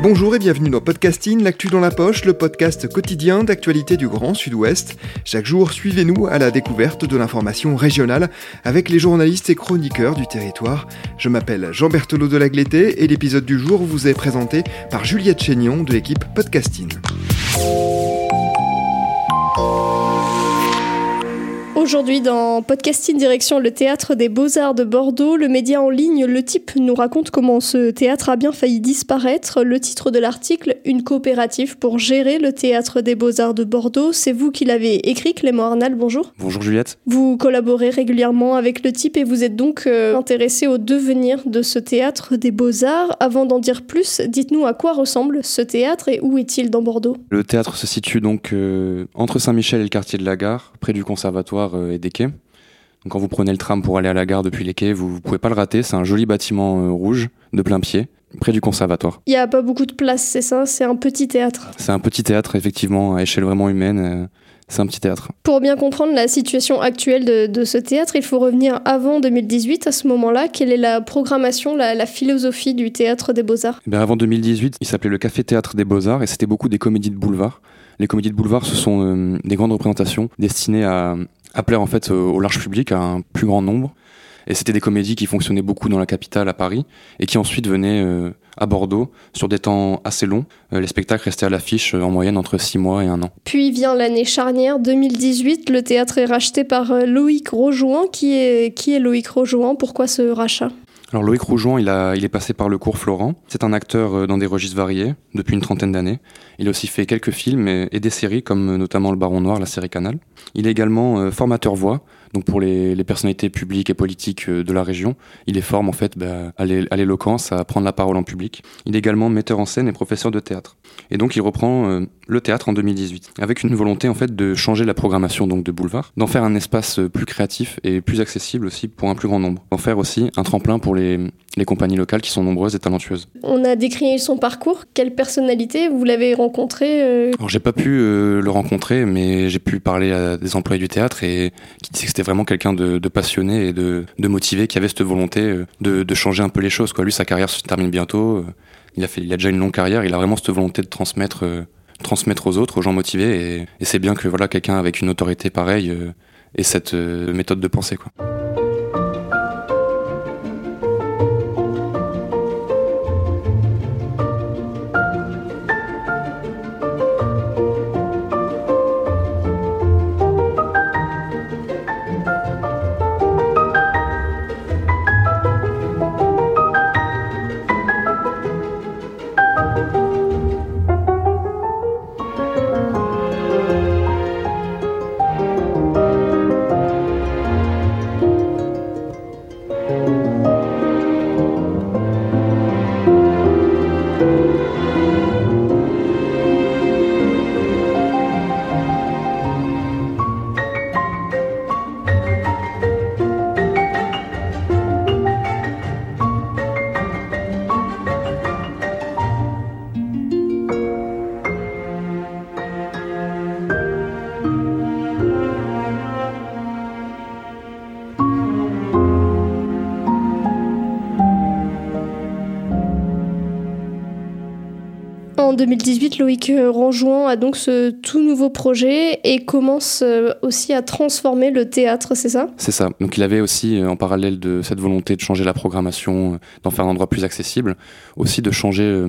Bonjour et bienvenue dans Podcasting, l'actu dans la poche, le podcast quotidien d'actualité du Grand Sud-Ouest. Chaque jour, suivez-nous à la découverte de l'information régionale avec les journalistes et chroniqueurs du territoire. Je m'appelle Jean Berthelot de Lagleté et l'épisode du jour vous est présenté par Juliette Chénion de l'équipe Podcasting. Aujourd'hui, dans Podcasting Direction le Théâtre des Beaux-Arts de Bordeaux, le média en ligne Le Type nous raconte comment ce théâtre a bien failli disparaître. Le titre de l'article Une coopérative pour gérer le Théâtre des Beaux-Arts de Bordeaux. C'est vous qui l'avez écrit, Clément Arnal, bonjour. Bonjour Juliette. Vous collaborez régulièrement avec Le Type et vous êtes donc euh, intéressé au devenir de ce théâtre des Beaux-Arts. Avant d'en dire plus, dites-nous à quoi ressemble ce théâtre et où est-il dans Bordeaux? Le théâtre se situe donc euh, entre Saint-Michel et le quartier de la Gare, près du conservatoire et des quais. Donc quand vous prenez le tram pour aller à la gare depuis les quais, vous ne pouvez pas le rater. C'est un joli bâtiment euh, rouge de plein pied, près du conservatoire. Il n'y a pas beaucoup de place, c'est ça? C'est un petit théâtre. C'est un petit théâtre, effectivement, à échelle vraiment humaine. euh, C'est un petit théâtre. Pour bien comprendre la situation actuelle de, de ce théâtre, il faut revenir avant 2018. À ce moment-là, quelle est la programmation, la, la philosophie du théâtre des beaux-arts? Eh bien, avant 2018, il s'appelait le Café Théâtre des Beaux-Arts et c'était beaucoup des comédies de boulevard. Les comédies de boulevard, ce sont euh, des grandes représentations destinées à, plaire en fait au, au large public, à un plus grand nombre. Et c'était des comédies qui fonctionnaient beaucoup dans la capitale, à Paris, et qui ensuite venaient euh, à Bordeaux sur des temps assez longs. Euh, les spectacles restaient à l'affiche euh, en moyenne entre 6 mois et un an. Puis vient l'année charnière 2018. Le théâtre est racheté par euh, Loïc Rojoin. Qui est, Loïc Rojoin? Pourquoi ce rachat? Alors Loïc Rougeon, il, a, il est passé par le cours Florent. C'est un acteur euh, dans des registres variés depuis une trentaine d'années. Il a aussi fait quelques films et, des séries comme euh, notamment Le Baron Noir, la série Canal. Il est également euh, formateur voix, donc pour les, personnalités publiques et politiques euh, de la région. Il les forme en fait bah, à l'é- à l'éloquence, à prendre la parole en public. Il est également metteur en scène et professeur de théâtre. Et donc il reprend euh, le théâtre en 2018 avec une volonté en fait de changer la programmation donc de boulevard, d'en faire un espace euh, plus créatif et plus accessible aussi pour un plus grand nombre, d'en faire aussi un tremplin pour les compagnies locales qui sont nombreuses et talentueuses. On a décrit son parcours. Quelle personnalité vous l'avez rencontré euh, Alors j'ai pas pu euh, le rencontrer, mais j'ai pu parler à des employés du théâtre et qui disaient que c'était vraiment quelqu'un de, passionné et de, motivé, qui avait cette volonté euh, de, changer un peu les choses. Quoi. Lui, sa carrière se termine bientôt. Il a fait, il a déjà une longue carrière. Il a vraiment cette volonté de transmettre, transmettre aux autres, aux gens motivés. Et, et c'est bien que voilà quelqu'un avec une autorité pareille euh, ait cette méthode de pensée. Quoi. 2018, Loïc Ranjouan a donc ce tout nouveau projet et commence euh, aussi à transformer le théâtre, c'est ça? C'est ça. Donc il avait aussi, euh, en parallèle de cette volonté de changer la programmation, euh, d'en faire un endroit plus accessible, aussi de changer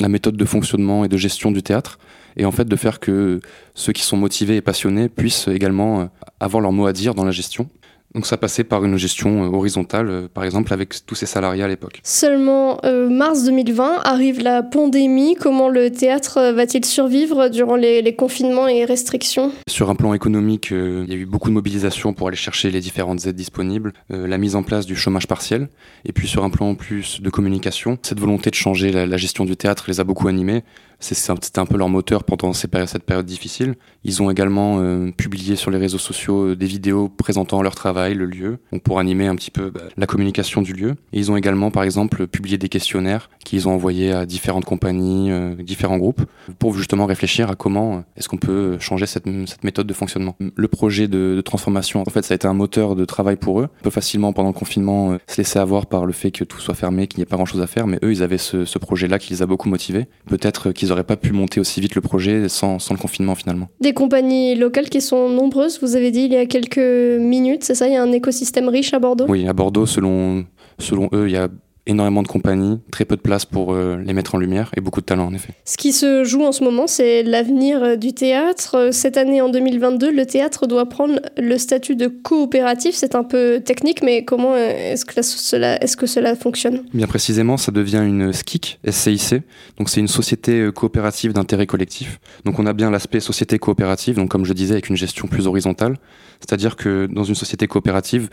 la méthode de fonctionnement et de gestion du théâtre, et en fait de faire que ceux qui sont motivés et passionnés puissent également avoir leur mot à dire dans la gestion. Donc ça passait par une gestion euh, horizontale, euh, par exemple avec tous ces salariés à l'époque. Seulement euh, mars 2020 arrive la pandémie. Comment le théâtre va-t-il survivre durant les, les, confinements et restrictions? Sur un plan économique, il y a eu beaucoup de mobilisation pour aller chercher les différentes aides disponibles, la mise en place du chômage partiel, et puis sur un plan plus de communication, cette volonté de changer la, la gestion du théâtre les a beaucoup animés. C'était un peu leur moteur pendant cette période difficile. Ils ont également euh, publié sur les réseaux sociaux euh, des vidéos présentant leur travail, le lieu, pour animer un petit peu bah, la communication du lieu. Ils ont également, par exemple, publié des questionnaires qu'ils ont envoyés à différentes compagnies, euh, différents groupes, pour justement réfléchir à comment est-ce qu'on peut changer cette, méthode de fonctionnement. Le projet de, transformation, en fait, ça a été un moteur de travail pour eux. On peut facilement, pendant le confinement, se laisser avoir par le fait que tout soit fermé, qu'il n'y ait pas grand-chose à faire, mais eux, ils avaient ce, projet-là qui les a beaucoup motivés. Peut-être ils n'auraient pas pu monter aussi vite le projet sans, sans, le confinement finalement. Des compagnies locales qui sont nombreuses, vous avez dit il y a quelques minutes, c'est ça Il y a un écosystème riche à Bordeaux? Oui, à Bordeaux, selon, selon eux, il y a énormément de compagnies, très peu de place pour euh, les mettre en lumière et beaucoup de talent en effet. Ce qui se joue en ce moment, c'est l'avenir euh, du théâtre. Euh, cette année, en 2022, le théâtre doit prendre le statut de coopératif. C'est un peu technique, mais comment est-ce que cela, est-ce que cela fonctionne? Bien précisément, ça devient une SCIC, SCIC. Donc c'est une société coopérative d'intérêt collectif. Donc on a bien l'aspect société coopérative, donc comme je disais, avec une gestion plus horizontale. C'est-à-dire que dans une société coopérative,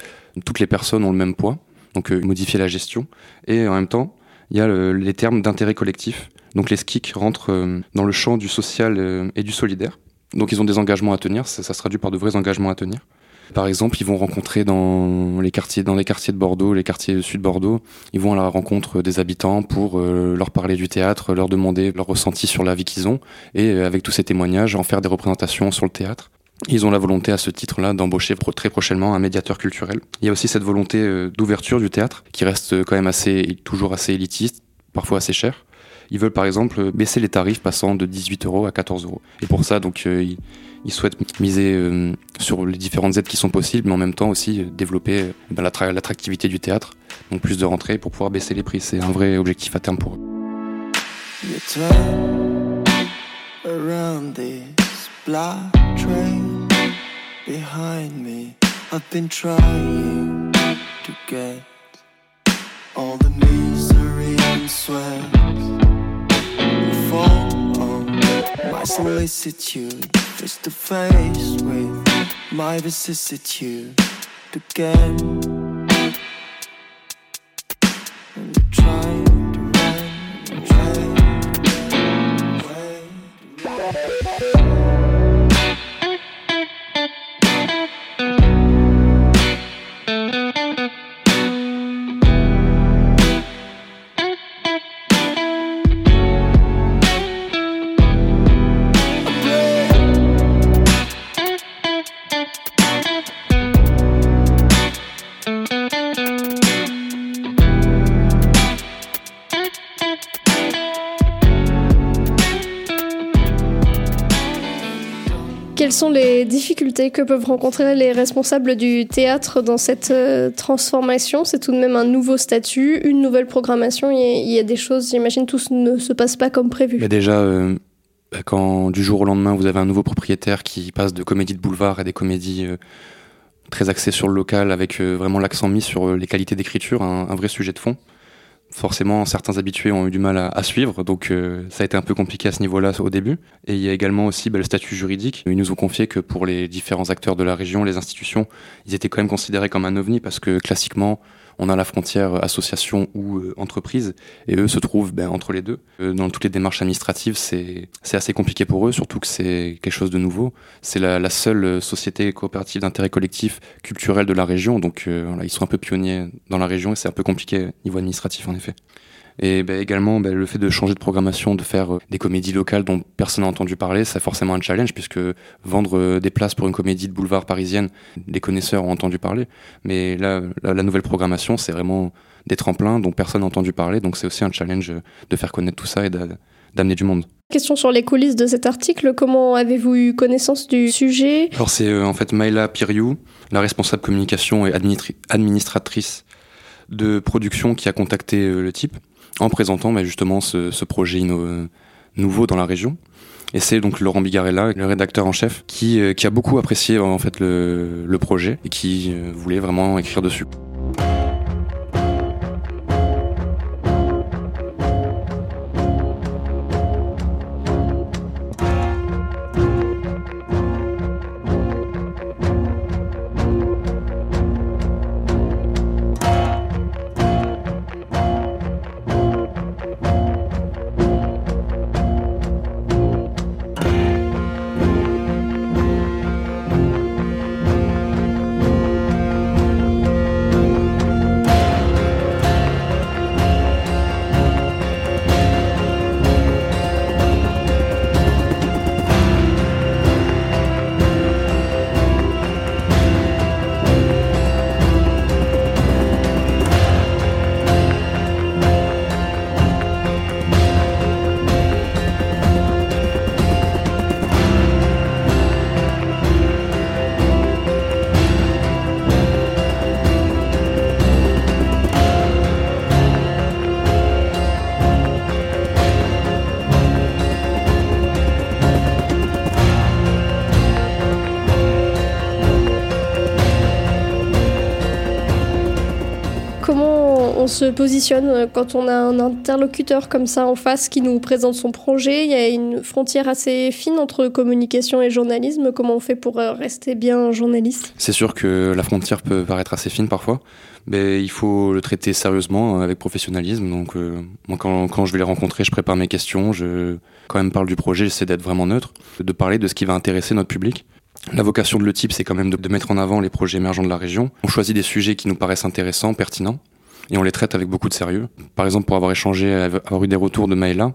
toutes les personnes ont le même poids donc euh, modifier la gestion. Et en même temps, il y a le, les termes d'intérêt collectif. Donc les SKIC rentrent euh, dans le champ du social euh, et du solidaire. Donc ils ont des engagements à tenir, ça, se traduit par de vrais engagements à tenir. Par exemple, ils vont rencontrer dans les quartiers, dans les quartiers de Bordeaux, les quartiers sud Bordeaux, ils vont à la rencontre des habitants pour leur parler du théâtre, leur demander leur ressenti sur la vie qu'ils ont, et avec tous ces témoignages, en faire des représentations sur le théâtre. Ils ont la volonté à ce titre-là d'embaucher très prochainement un médiateur culturel. Il y a aussi cette volonté euh, d'ouverture du théâtre qui reste euh, quand même assez, toujours assez élitiste, parfois assez cher. Ils veulent par exemple baisser les tarifs passant de 18 euros à 14 euros. Et pour ça, donc, euh, ils, souhaitent miser euh, sur les différentes aides qui sont possibles, mais en même temps aussi euh, développer euh, ben, l'attractivité du théâtre, donc plus de rentrées pour pouvoir baisser les prix. C'est un vrai objectif à terme pour eux. train behind me. I've been trying to get all the misery and sweat on my solicitude, face to face with my vicissitude again. Quelles sont les difficultés que peuvent rencontrer les responsables du théâtre dans cette euh, transformation? C'est tout de même un nouveau statut, une nouvelle programmation. Il y a, y a des choses, j'imagine, tout ne se passe pas comme prévu. Mais déjà, euh, quand du jour au lendemain, vous avez un nouveau propriétaire qui passe de comédies de boulevard à des comédies euh, très axées sur le local, avec vraiment l'accent mis sur les qualités d'écriture, un vrai sujet de fond forcément certains habitués ont eu du mal à, suivre, donc euh, ça a été un peu compliqué à ce niveau-là au début. Et il y a également aussi bah, le statut juridique. Ils nous ont confié que pour les différents acteurs de la région, les institutions, ils étaient quand même considérés comme un ovni parce que classiquement, on a la frontière association ou euh, entreprise, et eux se trouvent ben, entre les deux. Euh, dans toutes les démarches administratives, c'est assez compliqué pour eux, surtout que c'est quelque chose de nouveau. C'est la, la, seule société coopérative d'intérêt collectif culturel de la région, donc euh, voilà, ils sont un peu pionniers dans la région, et c'est un peu compliqué niveau administratif en effet. Et bah, également, bah, le fait de changer de programmation, de faire euh, des comédies locales dont personne n'a entendu parler, c'est forcément un challenge, puisque vendre euh, des places pour une comédie de boulevard parisienne, les connaisseurs ont entendu parler. Mais là, la, la nouvelle programmation, c'est vraiment des tremplins dont personne n'a entendu parler, donc c'est aussi un challenge de faire connaître tout ça et d'amener du monde. Question sur les coulisses de cet article, comment avez-vous eu connaissance du sujet? Alors c'est euh, en fait Maïla Piriou, la responsable communication et administratrice de production qui a contacté euh, le type en présentant bah, justement ce, projet nouveau dans la région. Et c'est donc Laurent Bigarella, le rédacteur en chef, qui, qui a beaucoup apprécié en fait le, le projet et qui voulait vraiment écrire dessus. On se positionne quand on a un interlocuteur comme ça en face qui nous présente son projet Il y a une frontière assez fine entre communication et journalisme. Comment on fait pour euh, rester bien journaliste? C'est sûr que la frontière peut paraître assez fine parfois, mais il faut le traiter sérieusement, avec professionnalisme. Donc, euh, moi, quand, je vais les rencontrer, je prépare mes questions. Je, quand même, parle du projet, j'essaie d'être vraiment neutre, de parler de ce qui va intéresser notre public. La vocation de le type, c'est quand même de, mettre en avant les projets émergents de la région. On choisit des sujets qui nous paraissent intéressants, pertinents et on les traite avec beaucoup de sérieux. Par exemple, pour avoir échangé, avoir eu des retours de Maëla,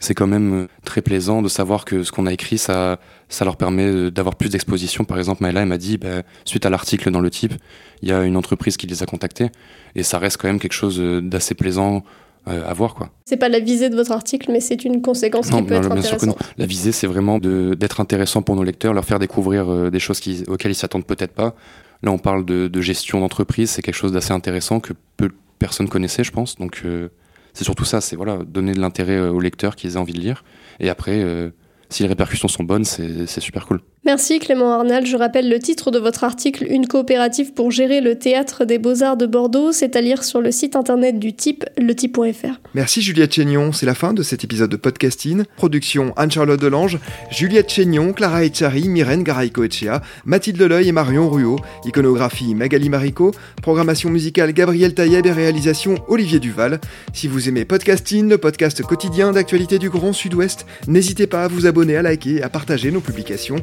c'est quand même euh, très plaisant de savoir que ce qu'on a écrit, ça, ça leur permet d'avoir plus d'exposition. Par exemple, Maëla, elle m'a dit, bah, suite à l'article dans le type, il y a une entreprise qui les a contactés, et ça reste quand même quelque chose euh, d'assez plaisant euh, à voir. quoi. C'est pas la visée de votre article, mais c'est une conséquence qui peut être bien intéressante. Sûr que non. La visée, c'est vraiment d'être intéressant pour nos lecteurs, leur faire découvrir des choses qui, auxquelles ils s'attendent peut-être pas. Là, on parle de, de gestion d'entreprise, c'est quelque chose d'assez intéressant que peu, personne connaissait, je pense. Donc euh, c'est surtout ça, c'est voilà, donner de l'intérêt euh, aux lecteurs qu'ils aient envie de lire. Et après, euh, si les répercussions sont bonnes, c'est super cool. Merci Clément Arnal. Je rappelle le titre de votre article Une coopérative pour gérer le théâtre des beaux-arts de Bordeaux. C'est à lire sur le site internet du type, letype.fr. Merci Juliette Chénion. C'est la fin de cet épisode de podcasting. Production Anne-Charlotte Delange, Juliette Chénion, Clara Echari, Myrène Garaïco-Echea, Mathilde Leleuil et Marion Ruot. Iconographie Magali Marico. Programmation musicale Gabriel Taïeb et réalisation Olivier Duval. Si vous aimez podcasting, le podcast quotidien d'actualité du Grand Sud-Ouest, n'hésitez pas à vous abonner, à liker et à partager nos publications.